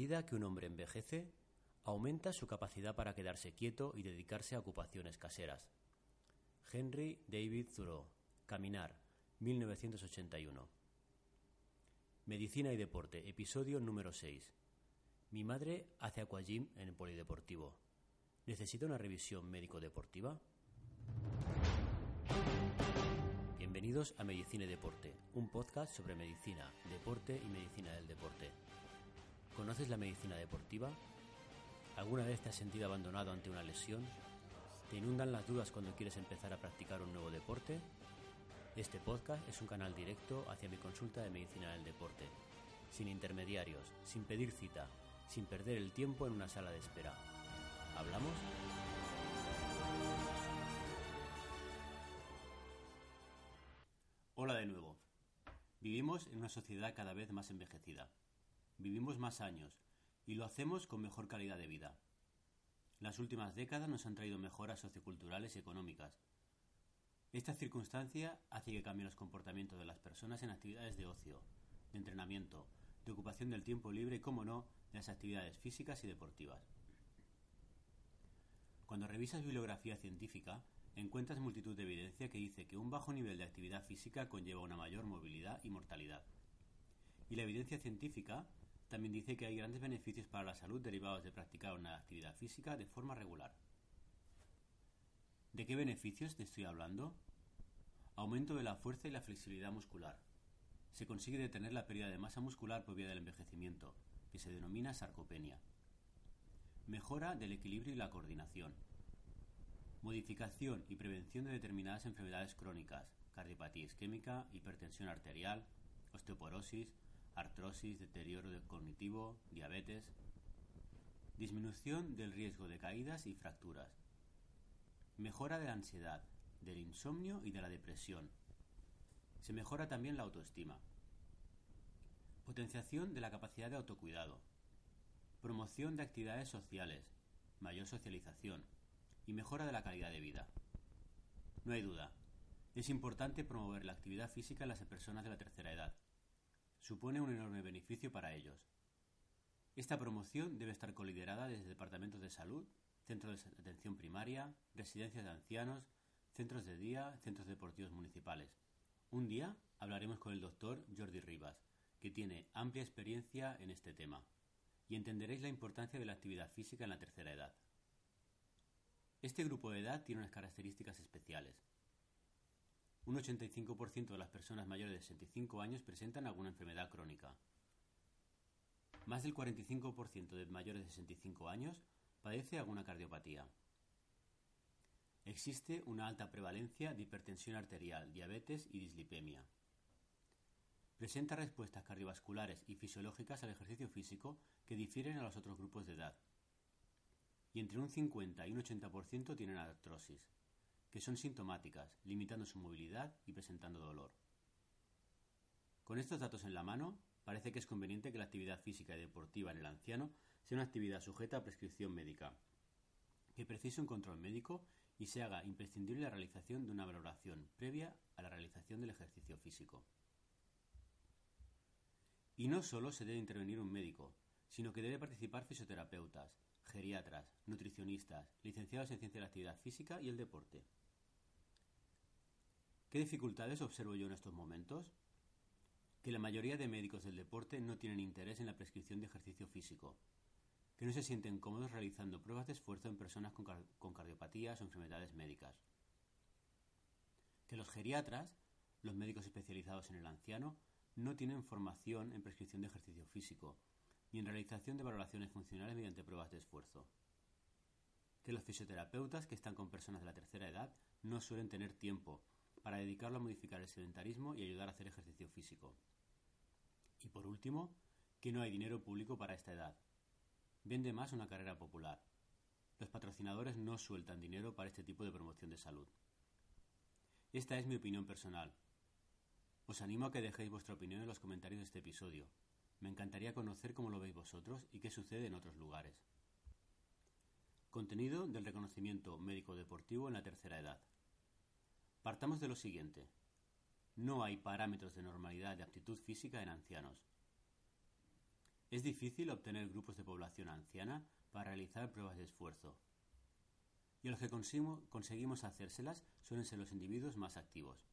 Medida que un hombre envejece, aumenta su capacidad para quedarse quieto y dedicarse a ocupaciones caseras. Henry David Thoreau, Caminar, 1981. Medicina y deporte, episodio número 6. Mi madre hace aquagym en el polideportivo. ¿Necesita una revisión médico-deportiva? Bienvenidos a Medicina y Deporte, un podcast sobre medicina, deporte y medicina del deporte. ¿Conoces la medicina deportiva? ¿Alguna vez te has sentido abandonado ante una lesión? ¿Te inundan las dudas cuando quieres empezar a practicar un nuevo deporte? Este podcast es un canal directo hacia mi consulta de medicina del deporte, sin intermediarios, sin pedir cita, sin perder el tiempo en una sala de espera. ¿Hablamos? Hola de nuevo. Vivimos en una sociedad cada vez más envejecida. Vivimos más años y lo hacemos con mejor calidad de vida. Las últimas décadas nos han traído mejoras socioculturales y económicas. Esta circunstancia hace que cambien los comportamientos de las personas en actividades de ocio, de entrenamiento, de ocupación del tiempo libre y, como no, de las actividades físicas y deportivas. Cuando revisas bibliografía científica, encuentras multitud de evidencia que dice que un bajo nivel de actividad física conlleva una mayor movilidad y mortalidad. Y la evidencia científica también dice que hay grandes beneficios para la salud derivados de practicar una actividad física de forma regular. ¿De qué beneficios te estoy hablando? Aumento de la fuerza y la flexibilidad muscular. Se consigue detener la pérdida de masa muscular por vía del envejecimiento, que se denomina sarcopenia. Mejora del equilibrio y la coordinación. Modificación y prevención de determinadas enfermedades crónicas, cardiopatía isquémica, hipertensión arterial, osteoporosis, artrosis, deterioro cognitivo, diabetes. Disminución del riesgo de caídas y fracturas. Mejora de la ansiedad, del insomnio y de la depresión. Se mejora también la autoestima. Potenciación de la capacidad de autocuidado. Promoción de actividades sociales, mayor socialización y mejora de la calidad de vida. No hay duda, es importante promover la actividad física en las personas de la tercera edad. Supone un enorme beneficio para ellos. Esta promoción debe estar coliderada desde departamentos de salud, centros de atención primaria, residencias de ancianos, centros de día, centros deportivos municipales. Un día hablaremos con el doctor Jordi Rivas, que tiene amplia experiencia en este tema, y entenderéis la importancia de la actividad física en la tercera edad. Este grupo de edad tiene unas características especiales. Un 85% de las personas mayores de 65 años presentan alguna enfermedad crónica. Más del 45% de mayores de 65 años padece alguna cardiopatía. Existe una alta prevalencia de hipertensión arterial, diabetes y dislipemia. Presenta respuestas cardiovasculares y fisiológicas al ejercicio físico que difieren a los otros grupos de edad. Y entre un 50 y un 80% tienen artrosis, que son sintomáticas, limitando su movilidad y presentando dolor. Con estos datos en la mano, parece que es conveniente que la actividad física y deportiva en el anciano sea una actividad sujeta a prescripción médica, que precise un control médico y se haga imprescindible la realización de una valoración previa a la realización del ejercicio físico. Y no solo se debe intervenir un médico, sino que debe participar fisioterapeutas, geriatras, nutricionistas, licenciados en ciencia de la actividad física y el deporte. ¿Qué dificultades observo yo en estos momentos? Que la mayoría de médicos del deporte no tienen interés en la prescripción de ejercicio físico, que no se sienten cómodos realizando pruebas de esfuerzo en personas con, cardiopatías o enfermedades médicas. Que los geriatras, los médicos especializados en el anciano, no tienen formación en prescripción de ejercicio físico, ni en realización de valoraciones funcionales mediante pruebas de esfuerzo. Que los fisioterapeutas que están con personas de la tercera edad no suelen tener tiempo para dedicarlo a modificar el sedentarismo y ayudar a hacer ejercicio físico. Y por último, que no hay dinero público para esta edad. Vende más una carrera popular. Los patrocinadores no sueltan dinero para este tipo de promoción de salud. Esta es mi opinión personal. Os animo a que dejéis vuestra opinión en los comentarios de este episodio. Me encantaría conocer cómo lo veis vosotros y qué sucede en otros lugares. Contenido del reconocimiento médico deportivo en la tercera edad. Partamos de lo siguiente. No hay parámetros de normalidad de aptitud física en ancianos. Es difícil obtener grupos de población anciana para realizar pruebas de esfuerzo. Y a los que conseguimos hacérselas suelen ser los individuos más activos.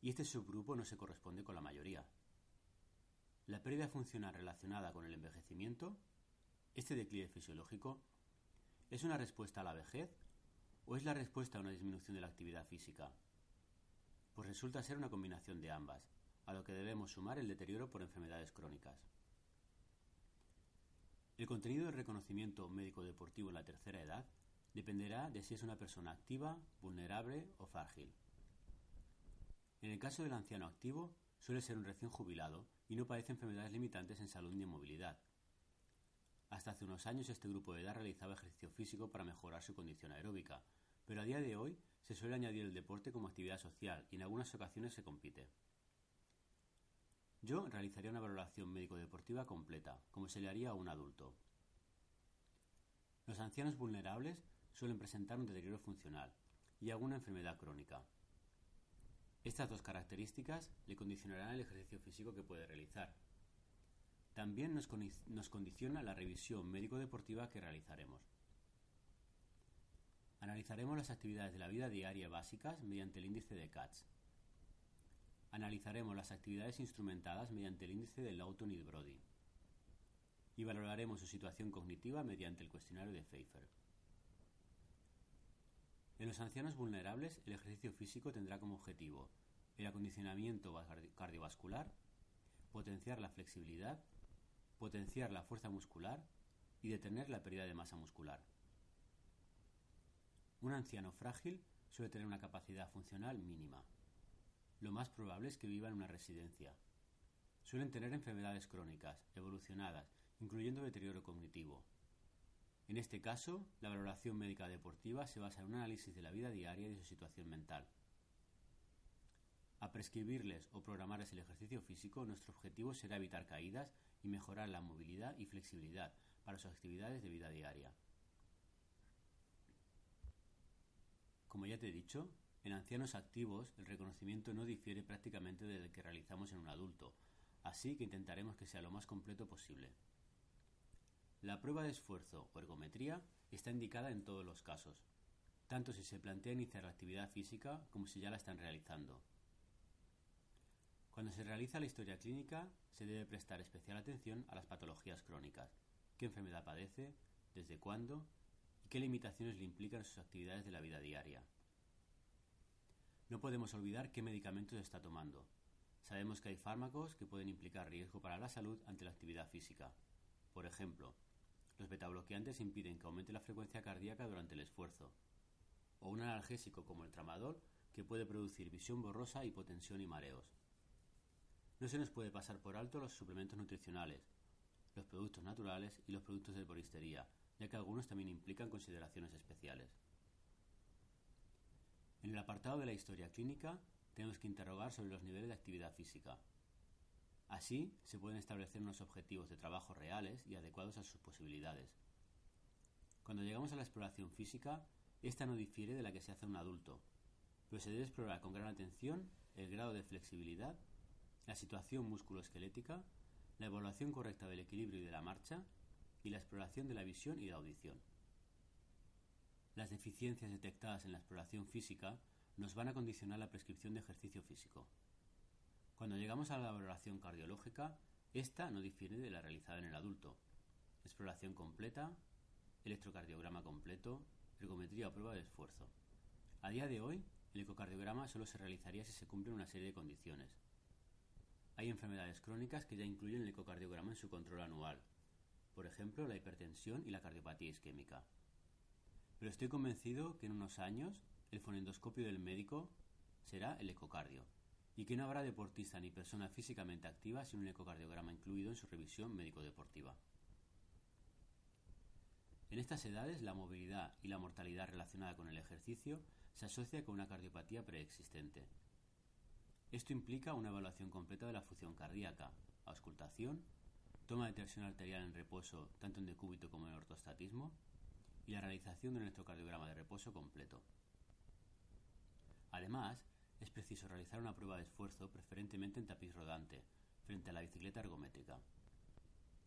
Y este subgrupo no se corresponde con la mayoría. La pérdida funcional relacionada con el envejecimiento, este declive fisiológico, ¿es una respuesta a la vejez o es la respuesta a una disminución de la actividad física? Pues resulta ser una combinación de ambas, a lo que debemos sumar el deterioro por enfermedades crónicas. El contenido del reconocimiento médico deportivo en la tercera edad dependerá de si es una persona activa, vulnerable o frágil. En el caso del anciano activo, suele ser un recién jubilado y no padece enfermedades limitantes en salud ni en movilidad. Hasta hace unos años este grupo de edad realizaba ejercicio físico para mejorar su condición aeróbica, pero a día de hoy se suele añadir el deporte como actividad social y en algunas ocasiones se compite. Yo realizaría una valoración médico-deportiva completa, como se le haría a un adulto. Los ancianos vulnerables suelen presentar un deterioro funcional y alguna enfermedad crónica. Estas dos características le condicionarán el ejercicio físico que puede realizar. También nos, condiciona la revisión médico-deportiva que realizaremos. Analizaremos las actividades de la vida diaria básicas mediante el índice de CATS, Analizaremos las actividades instrumentadas mediante el índice de Lawton-Brody y valoraremos su situación cognitiva mediante el cuestionario de Pfeiffer. En los ancianos vulnerables, el ejercicio físico tendrá como objetivo el acondicionamiento cardiovascular, potenciar la flexibilidad, potenciar la fuerza muscular y detener la pérdida de masa muscular. Un anciano frágil suele tener una capacidad funcional mínima lo más probable es que viva en una residencia. Suelen tener enfermedades crónicas, evolucionadas, incluyendo deterioro cognitivo. En este caso, la valoración médica deportiva se basa en un análisis de la vida diaria y de su situación mental. A prescribirles o programarles el ejercicio físico, nuestro objetivo será evitar caídas y mejorar la movilidad y flexibilidad para sus actividades de vida diaria. Como ya te he dicho, en ancianos activos, el reconocimiento no difiere prácticamente del que realizamos en un adulto, así que intentaremos que sea lo más completo posible. La prueba de esfuerzo o ergometría está indicada en todos los casos, tanto si se plantea iniciar la actividad física como si ya la están realizando. Cuando se realiza la historia clínica, se debe prestar especial atención a las patologías crónicas, qué enfermedad padece, desde cuándo y qué limitaciones le implican sus actividades de la vida diaria. No podemos olvidar qué medicamentos está tomando. Sabemos que hay fármacos que pueden implicar riesgo para la salud ante la actividad física. Por ejemplo, los betabloqueantes impiden que aumente la frecuencia cardíaca durante el esfuerzo. O un analgésico como el tramadol que puede producir visión borrosa, hipotensión y mareos. No se nos puede pasar por alto los suplementos nutricionales, los productos naturales y los productos de poristería, ya que algunos también implican consideraciones especiales. En el apartado de la historia clínica tenemos que interrogar sobre los niveles de actividad física. Así se pueden establecer unos objetivos de trabajo reales y adecuados a sus posibilidades. Cuando llegamos a la exploración física, esta no difiere de la que se hace a un adulto, pero se debe explorar con gran atención el grado de flexibilidad, la situación musculoesquelética, la evaluación correcta del equilibrio y de la marcha y la exploración de la visión y la audición. Las deficiencias detectadas en la exploración física nos van a condicionar la prescripción de ejercicio físico. Cuando llegamos a la valoración cardiológica, esta no difiere de la realizada en el adulto. Exploración completa, electrocardiograma completo, ergometría o prueba de esfuerzo. A día de hoy, el ecocardiograma solo se realizaría si se cumplen una serie de condiciones. Hay enfermedades crónicas que ya incluyen el ecocardiograma en su control anual, por ejemplo la hipertensión y la cardiopatía isquémica. Pero estoy convencido que en unos años el fonendoscopio del médico será el ecocardio y que no habrá deportista ni persona físicamente activa sin un ecocardiograma incluido en su revisión médico-deportiva. En estas edades, la movilidad y la mortalidad relacionada con el ejercicio se asocia con una cardiopatía preexistente. Esto implica una evaluación completa de la función cardíaca, auscultación, toma de tensión arterial en reposo tanto en decúbito como en ortostatismo y la realización de un electrocardiograma de reposo completo. Además, es preciso realizar una prueba de esfuerzo preferentemente en tapiz rodante, frente a la bicicleta ergométrica.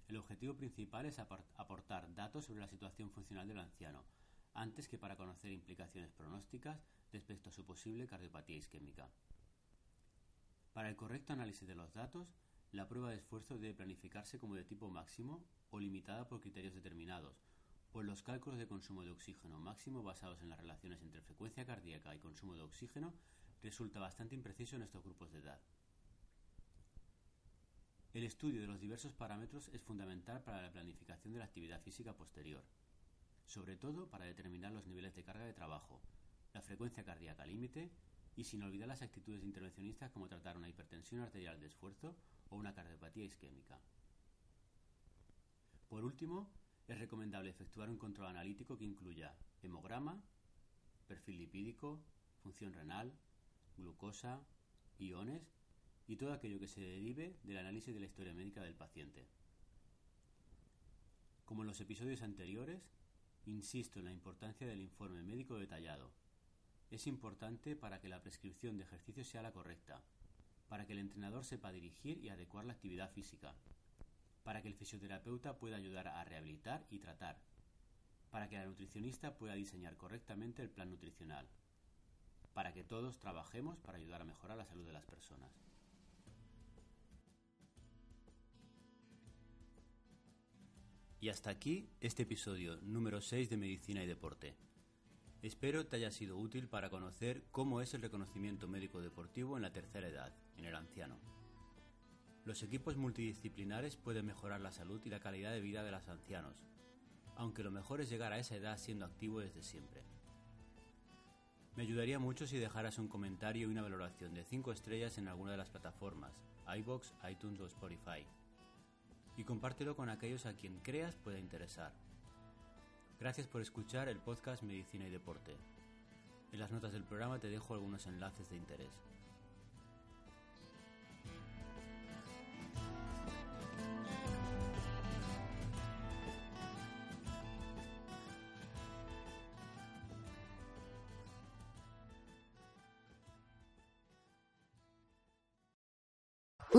El objetivo principal es aportar datos sobre la situación funcional del anciano, antes que para conocer implicaciones pronósticas respecto a su posible cardiopatía isquémica. Para el correcto análisis de los datos, la prueba de esfuerzo debe planificarse como de tipo máximo o limitada por criterios determinados, pues los cálculos de consumo de oxígeno máximo basados en las relaciones entre frecuencia cardíaca y consumo de oxígeno resulta bastante impreciso en estos grupos de edad. El estudio de los diversos parámetros es fundamental para la planificación de la actividad física posterior, sobre todo para determinar los niveles de carga de trabajo, la frecuencia cardíaca límite y sin olvidar las actitudes intervencionistas como tratar una hipertensión arterial de esfuerzo o una cardiopatía isquémica. Por último, es recomendable efectuar un control analítico que incluya hemograma, perfil lipídico, función renal, glucosa, iones y todo aquello que se derive del análisis de la historia médica del paciente. Como en los episodios anteriores, insisto en la importancia del informe médico detallado. Es importante para que la prescripción de ejercicio sea la correcta, para que el entrenador sepa dirigir y adecuar la actividad física, para que el fisioterapeuta pueda ayudar a rehabilitar y tratar, para que la nutricionista pueda diseñar correctamente el plan nutricional, para que todos trabajemos para ayudar a mejorar la salud de las personas. Y hasta aquí este episodio número 6 de Medicina y Deporte. Espero te haya sido útil para conocer cómo es el reconocimiento médico deportivo en la tercera edad, en el anciano. Los equipos multidisciplinares pueden mejorar la salud y la calidad de vida de los ancianos, aunque lo mejor es llegar a esa edad siendo activo desde siempre. Me ayudaría mucho si dejaras un comentario y una valoración de 5 estrellas en alguna de las plataformas, iBox, iTunes o Spotify. Y compártelo con aquellos a quien creas pueda interesar. Gracias por escuchar el podcast Medicina y Deporte. En las notas del programa te dejo algunos enlaces de interés.